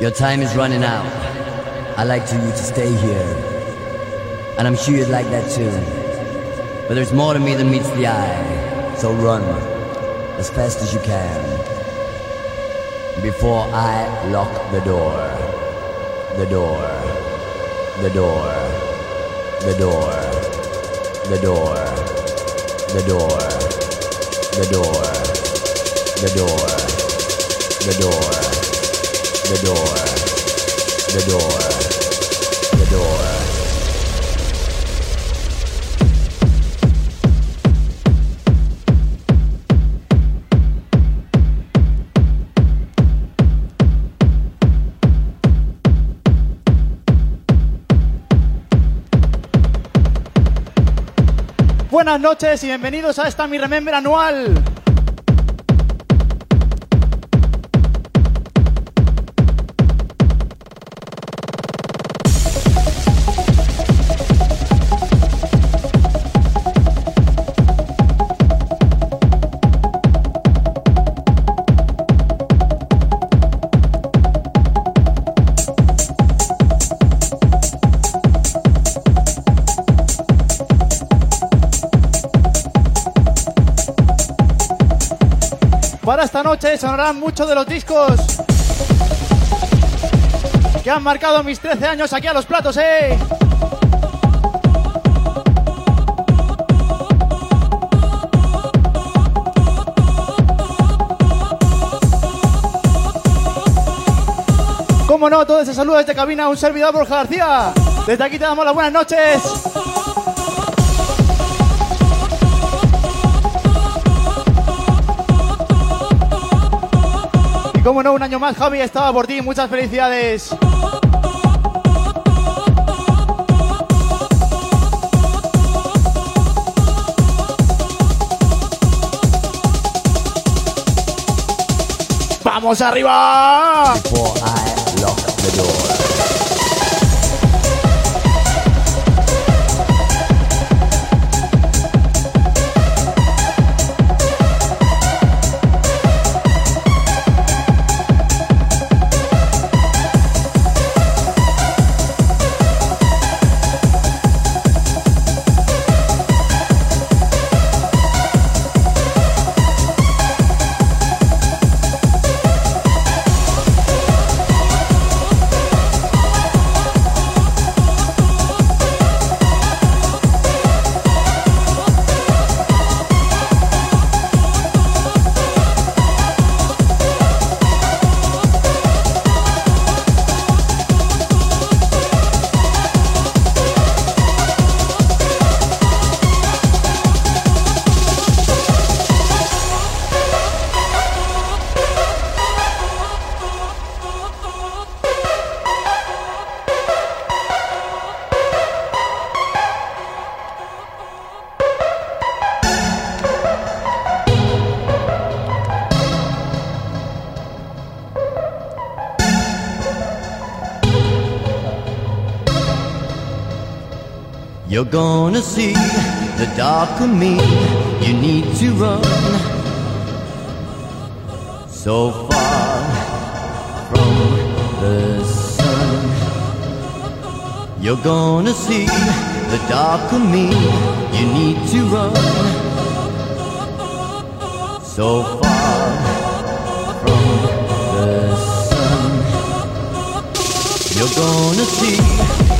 Your time is running out. I'd like to you to stay here. And I'm sure you'd like that too. But there's more to me than meets the eye. So run as fast as you can. Before I lock the door. The door. The door. The door. The door. The door. The door. The door. The door. Buenas noches y bienvenidos a esta mi Remember anual. Noche sonarán muchos de los discos que han marcado mis 13 años aquí a los platos, ¿eh? Como no, todo ese saludo desde cabina, un servidor Borja García. Desde aquí te damos las buenas noches. Y como no, un año más, Javi, estaba por ti. Muchas felicidades. ¡Vamos arriba! You're gonna see the dark of me. You need to run so far from the sun. You're gonna see the dark of me. You need to run so far from the sun. You're gonna see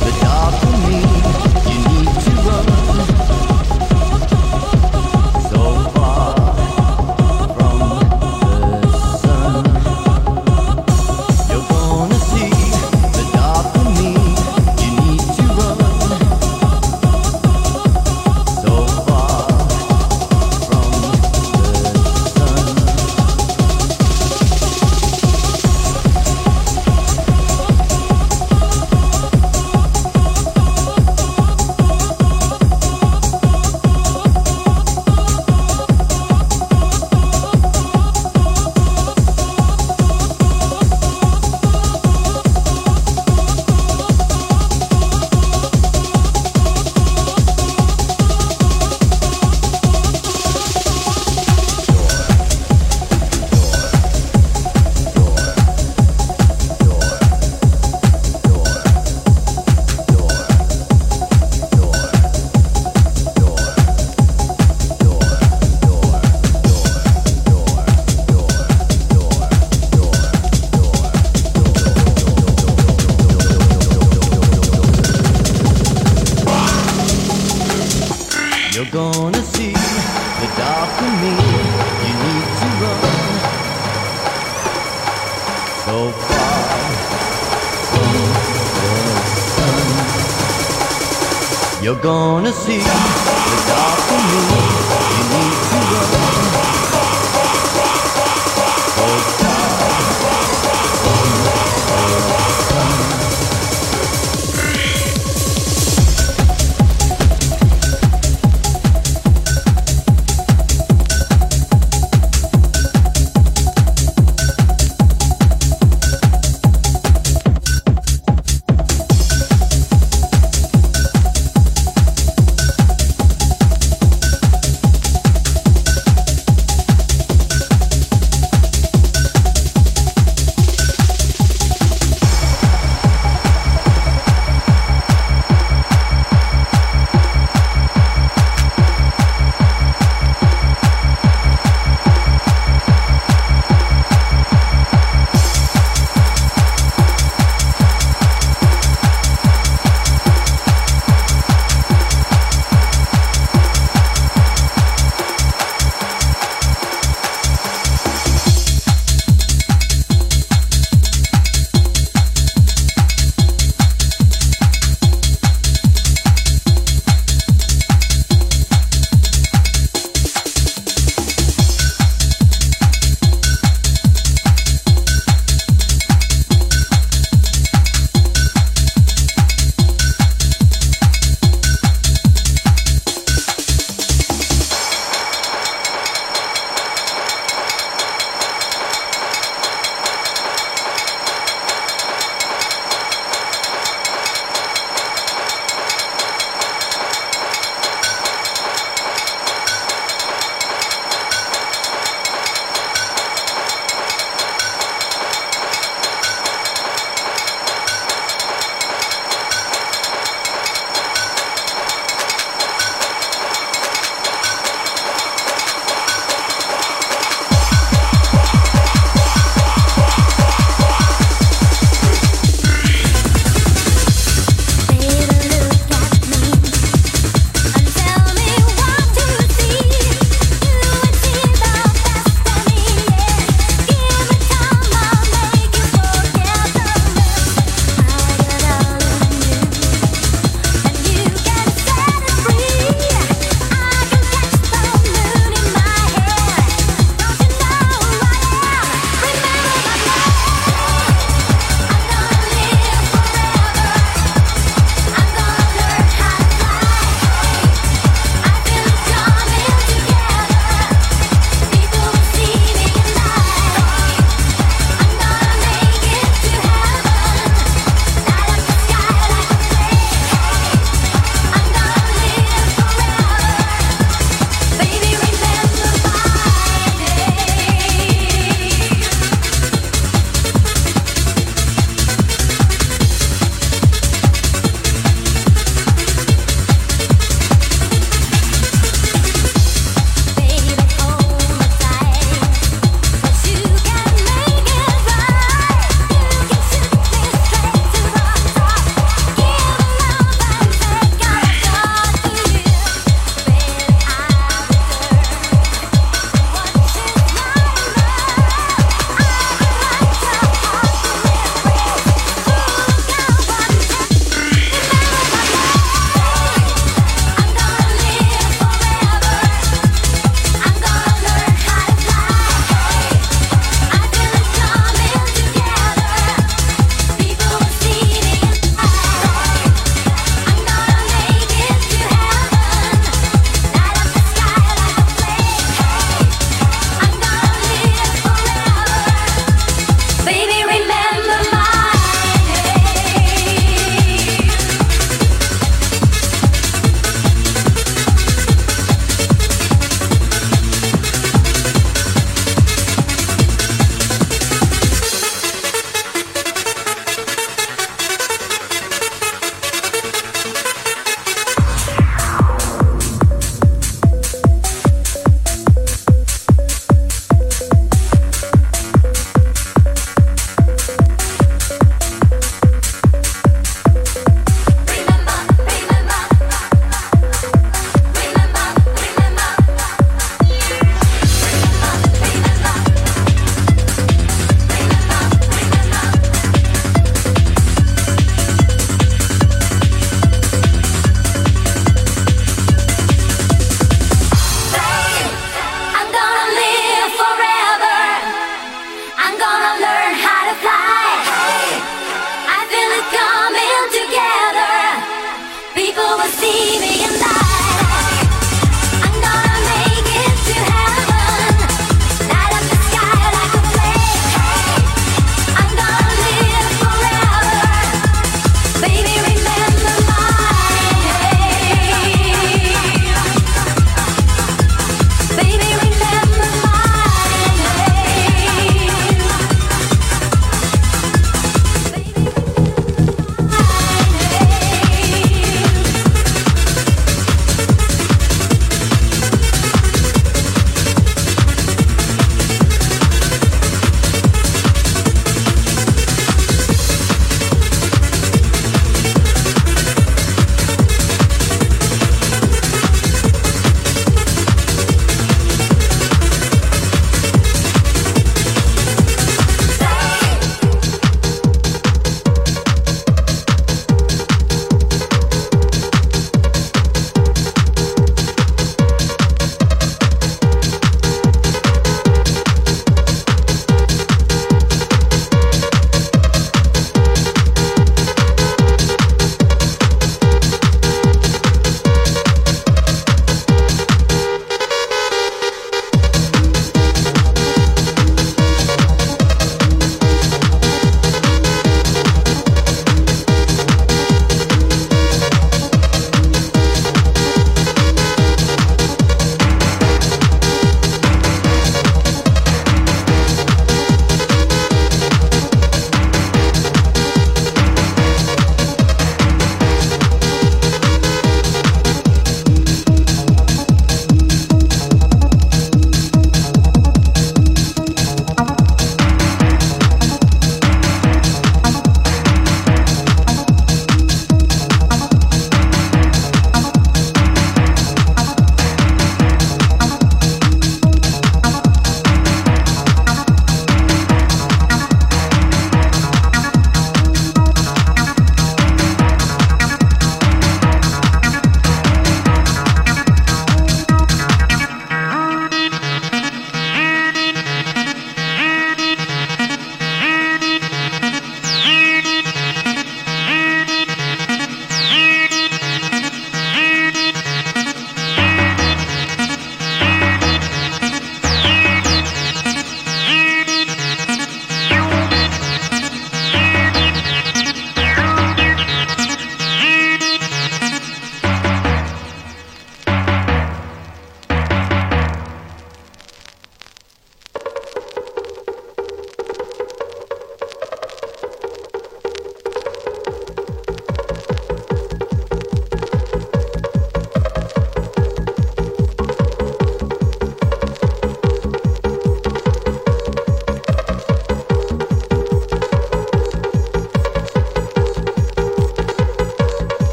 You're gonna see the in me. You need to run.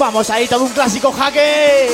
Vamos ahí, todo un clásico jaque.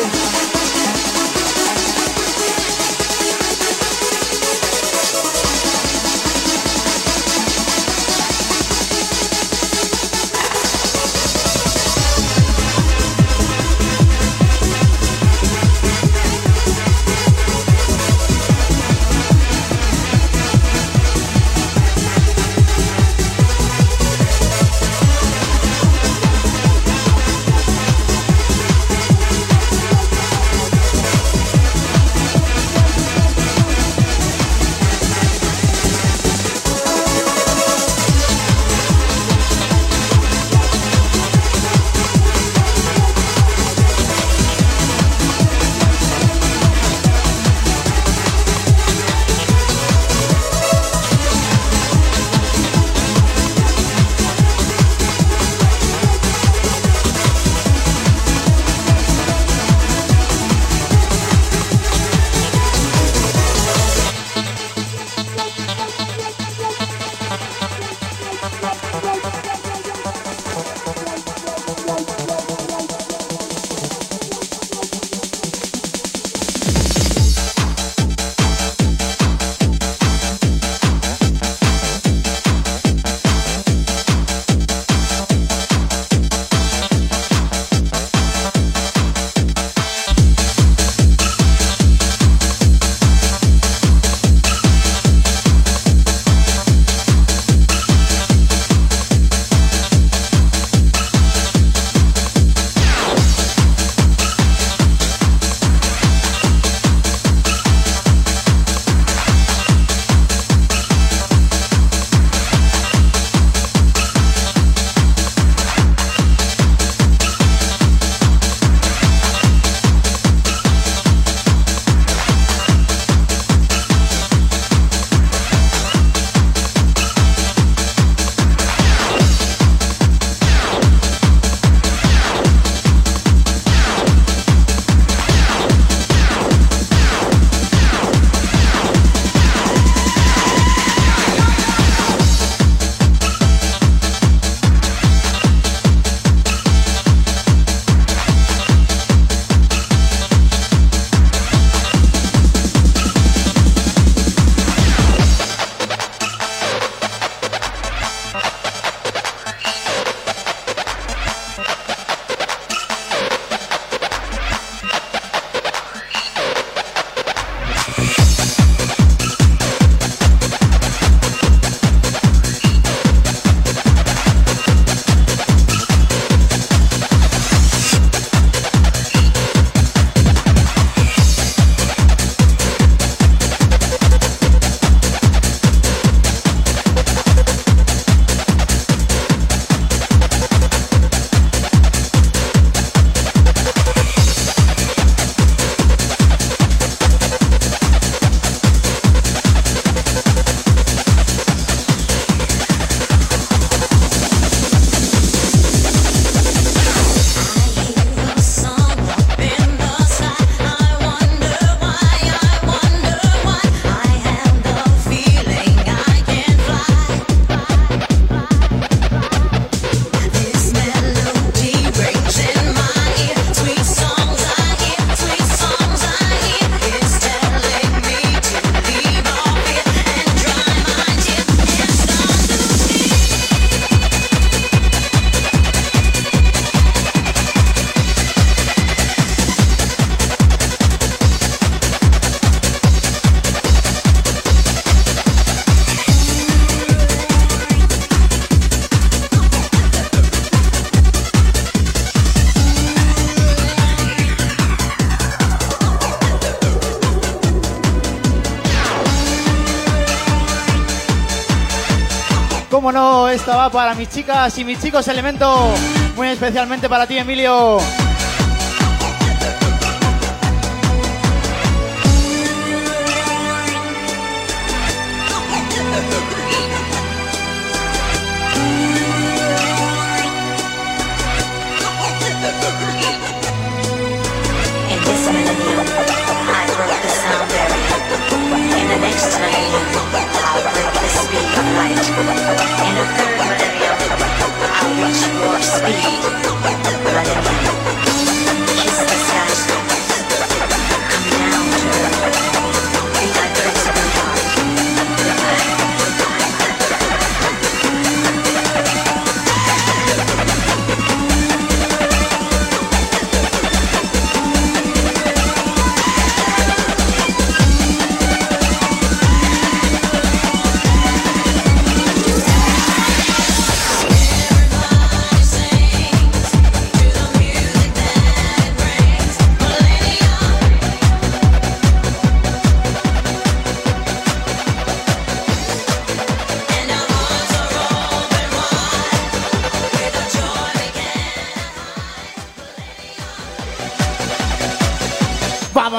Para mis chicas y mis chicos elemento, muy especialmente para ti Emilio.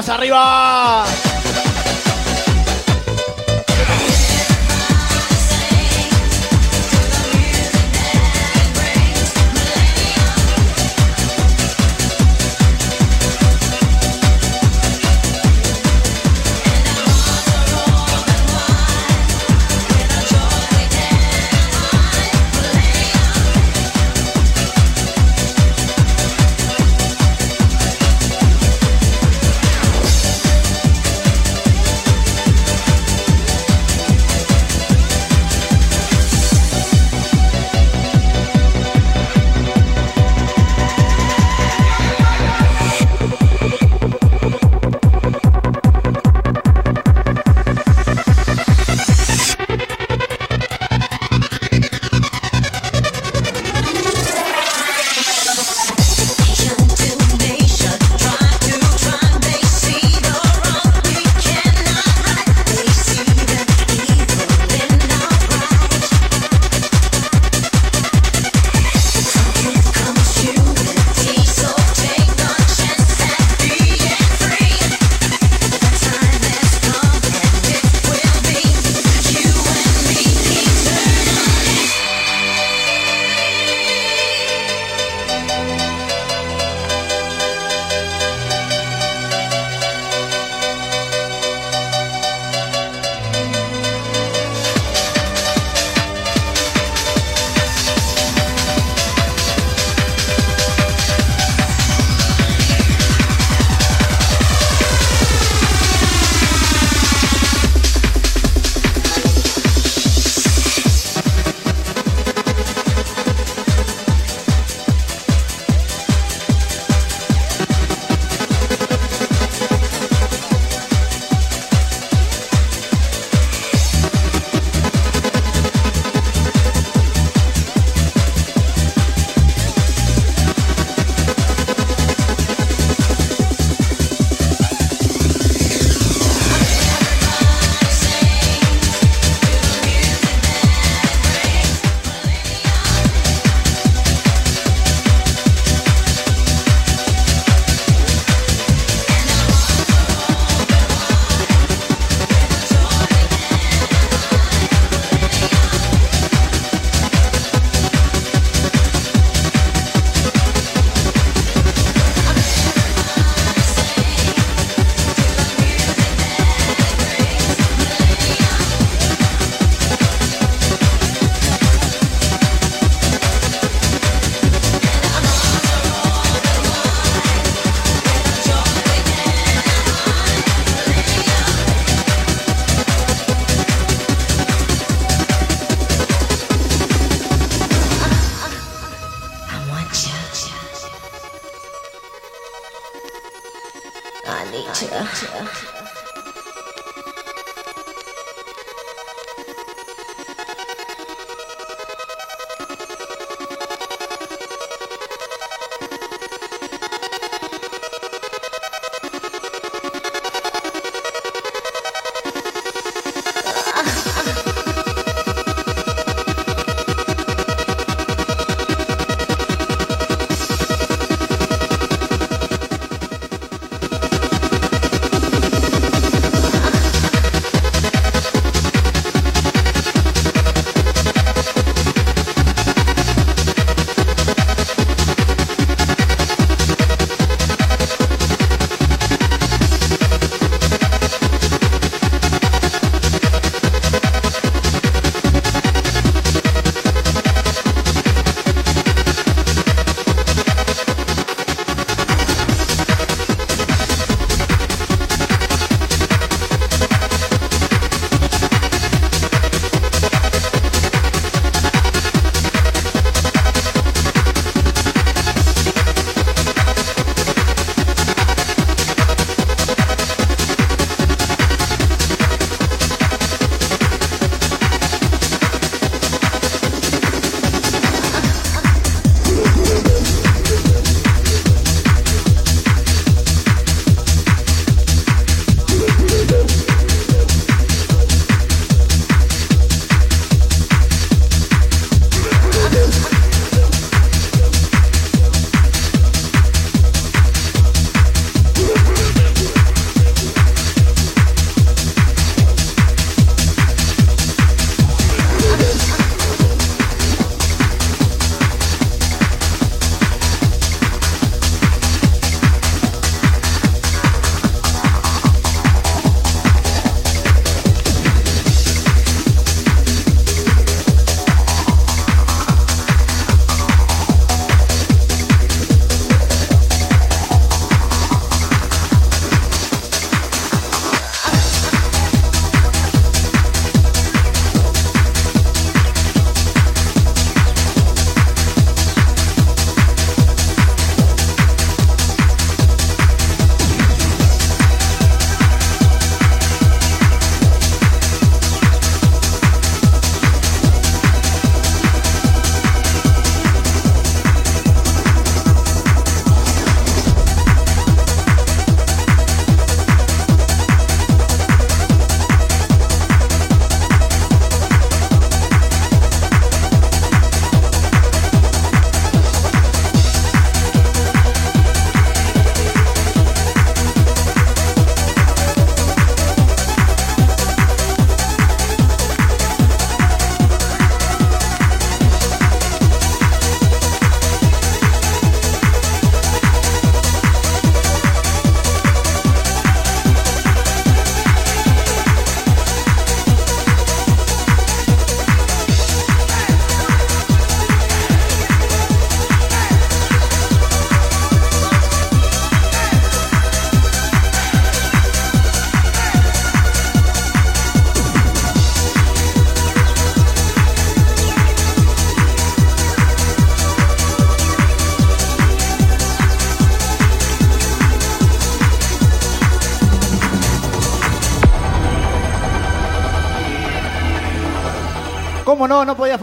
Arriba!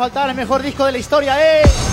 Faltar el mejor disco de la historia, ¿eh?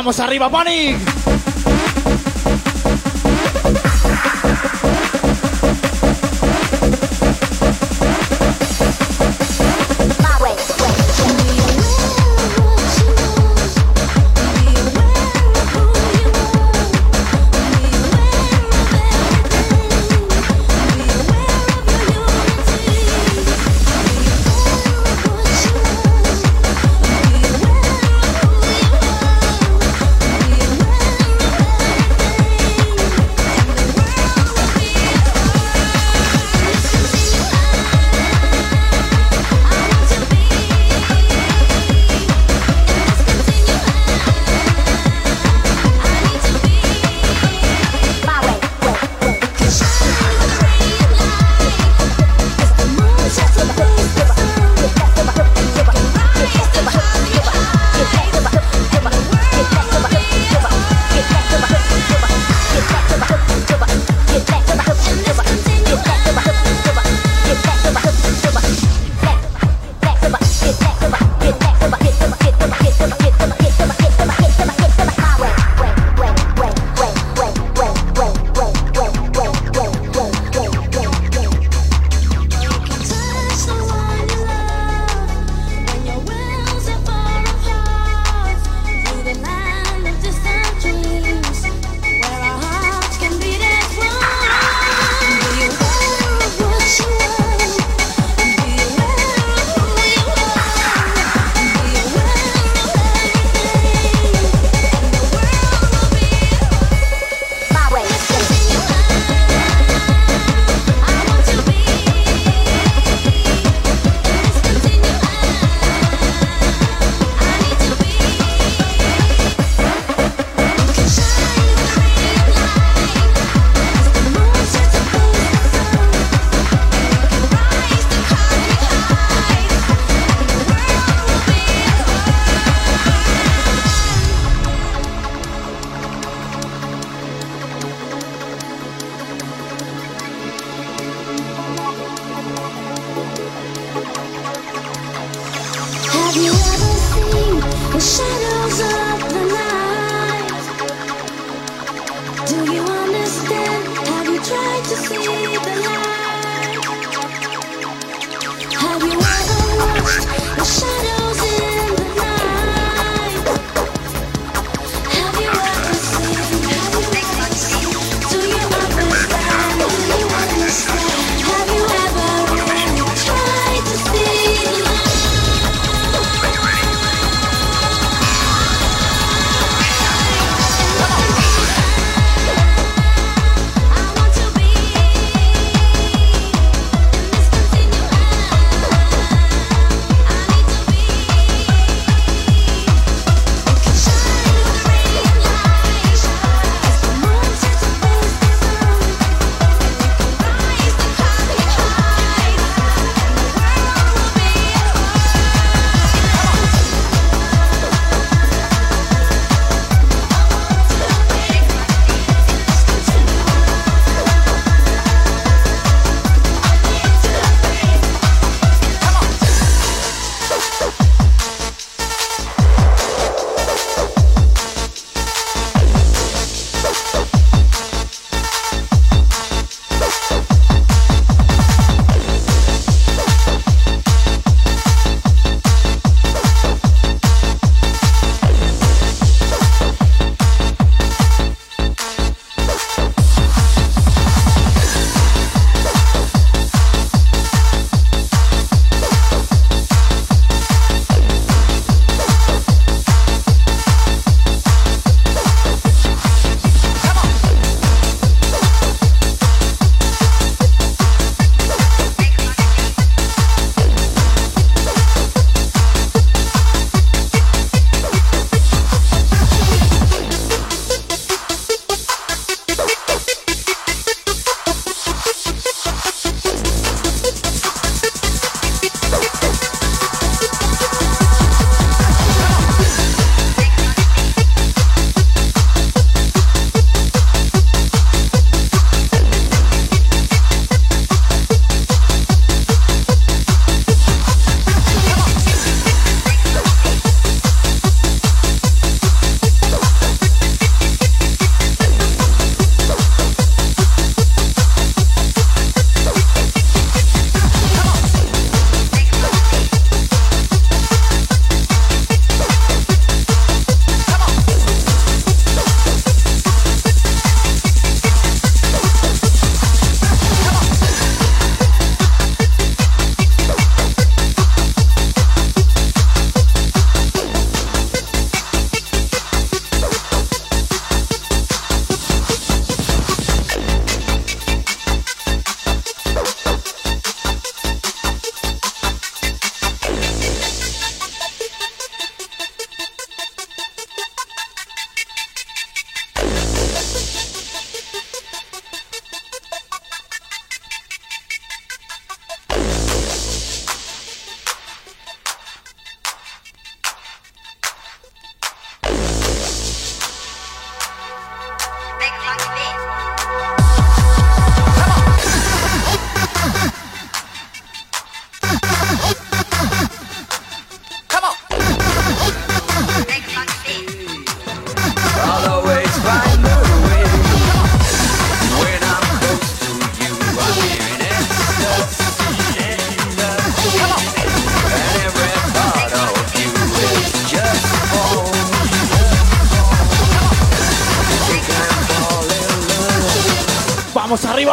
Vamos arriba, Panic.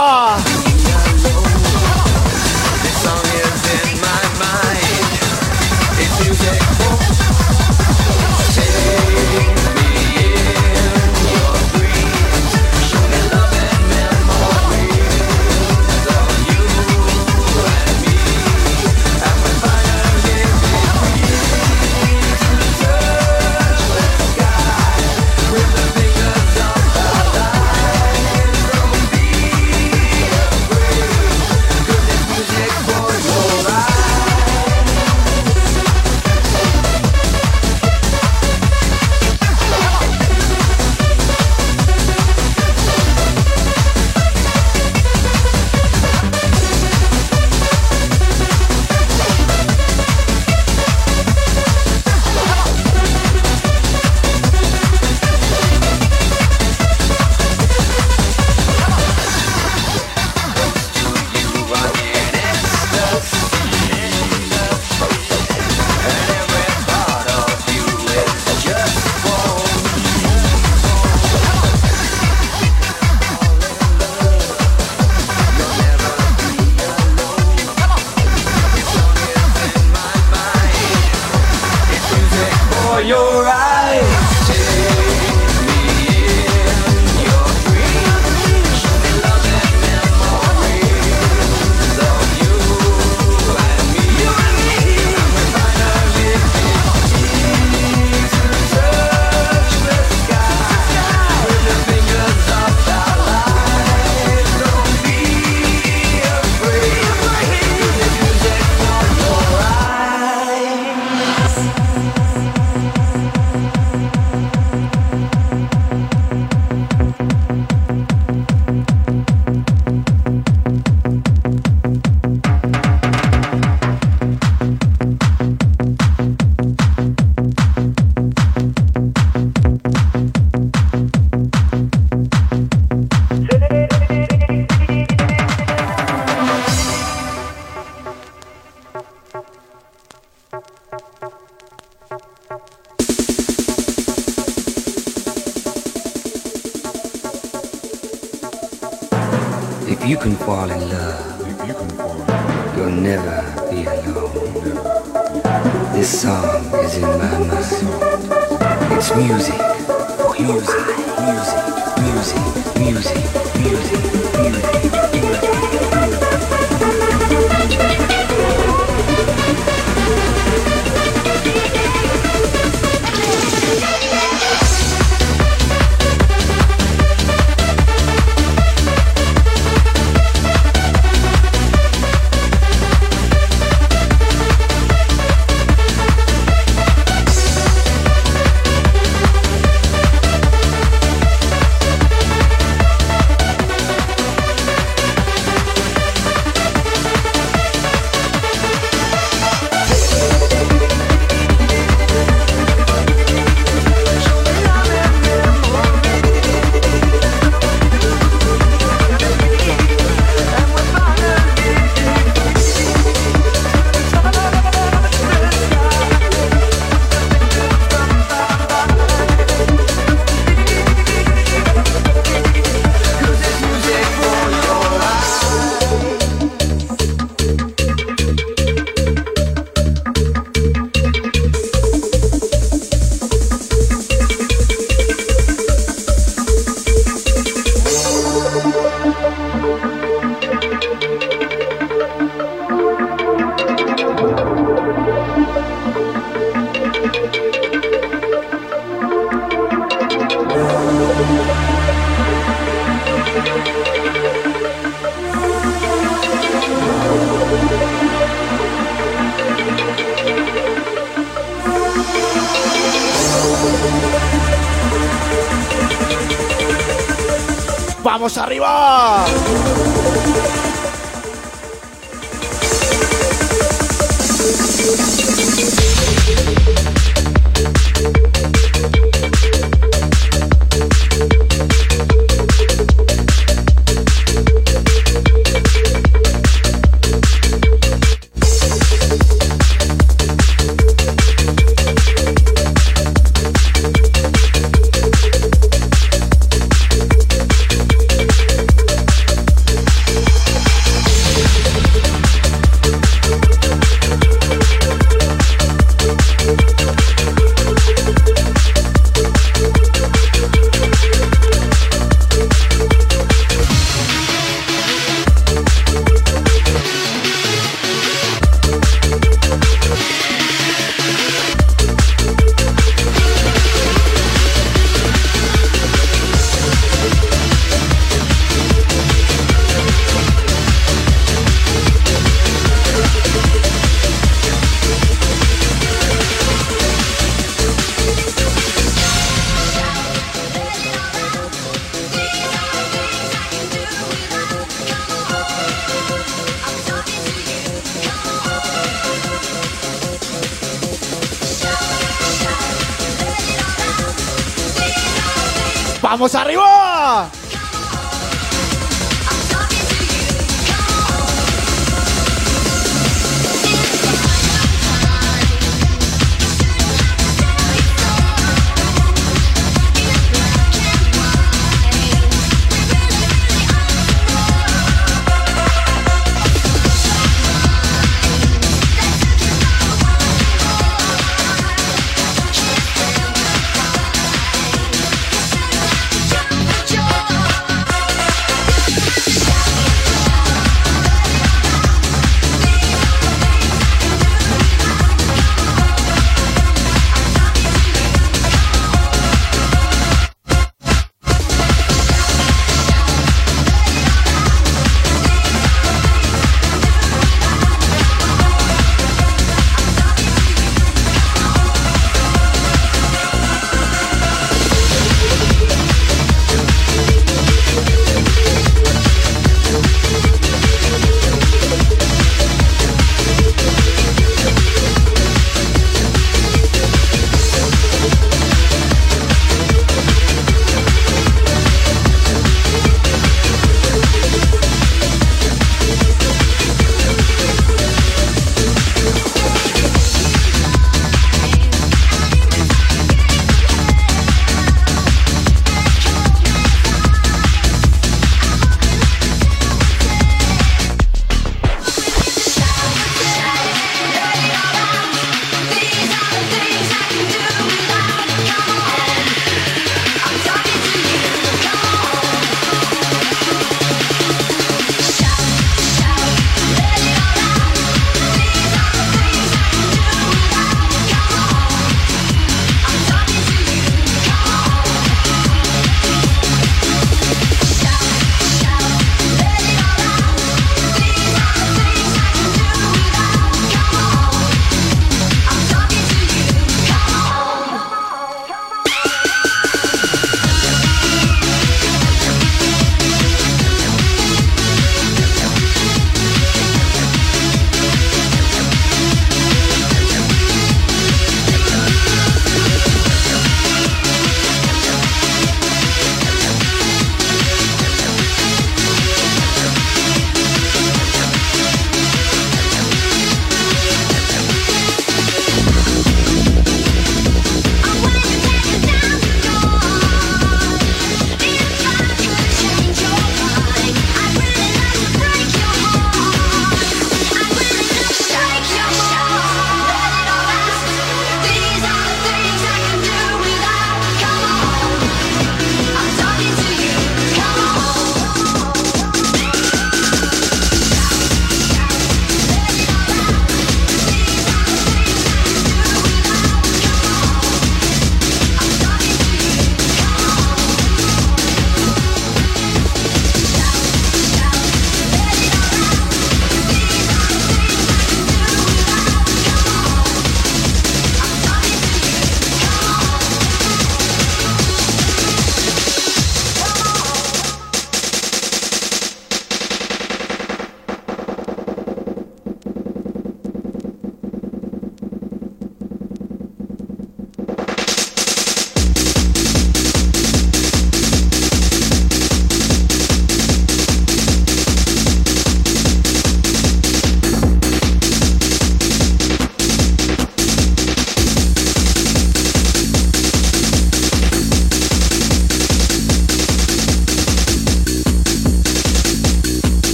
啊。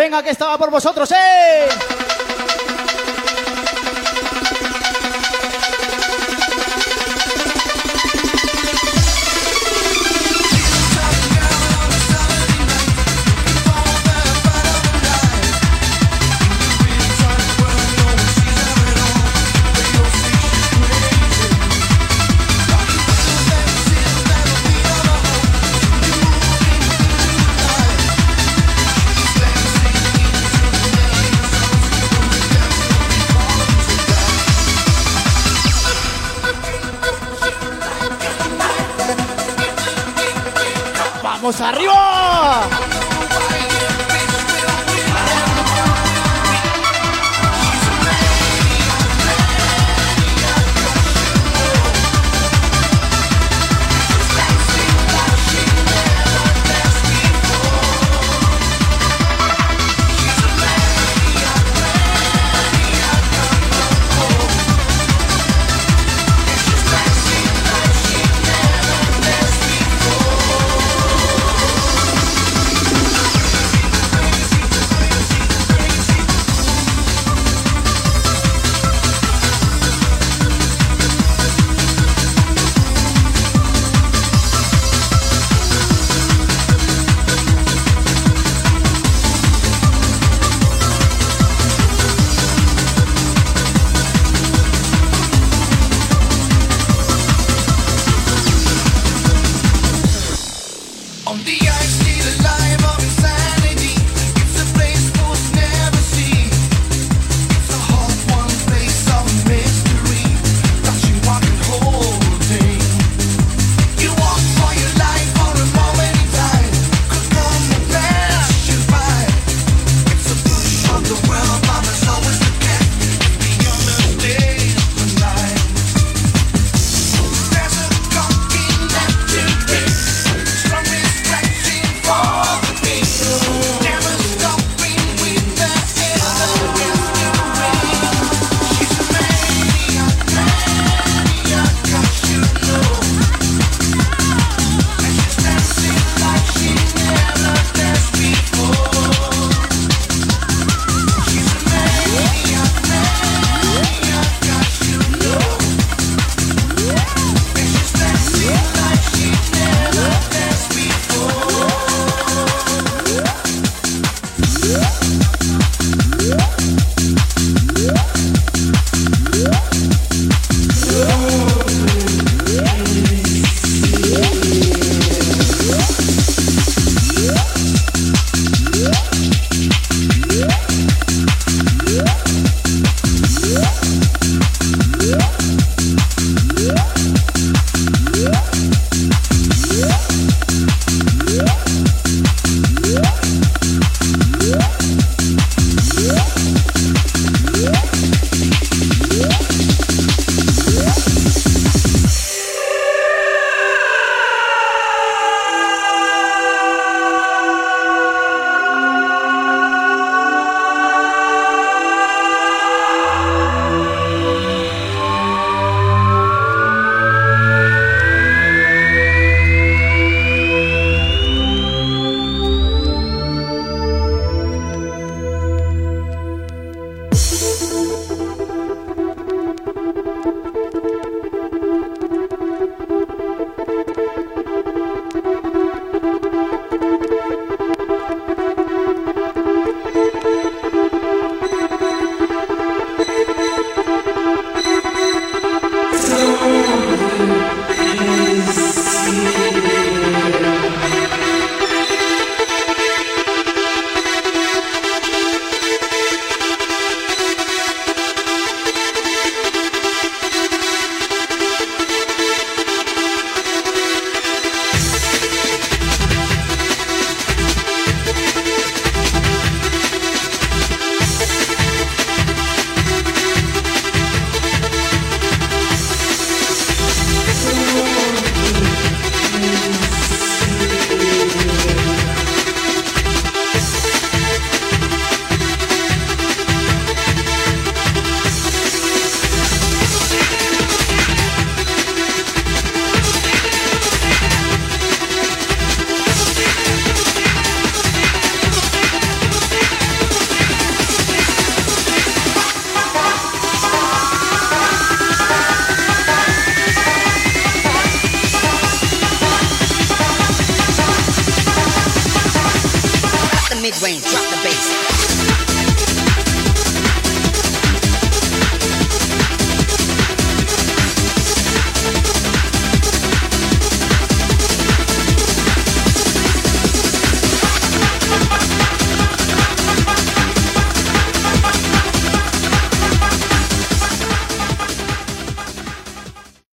Venga, que estaba por vosotros, ¡eh! Arriba!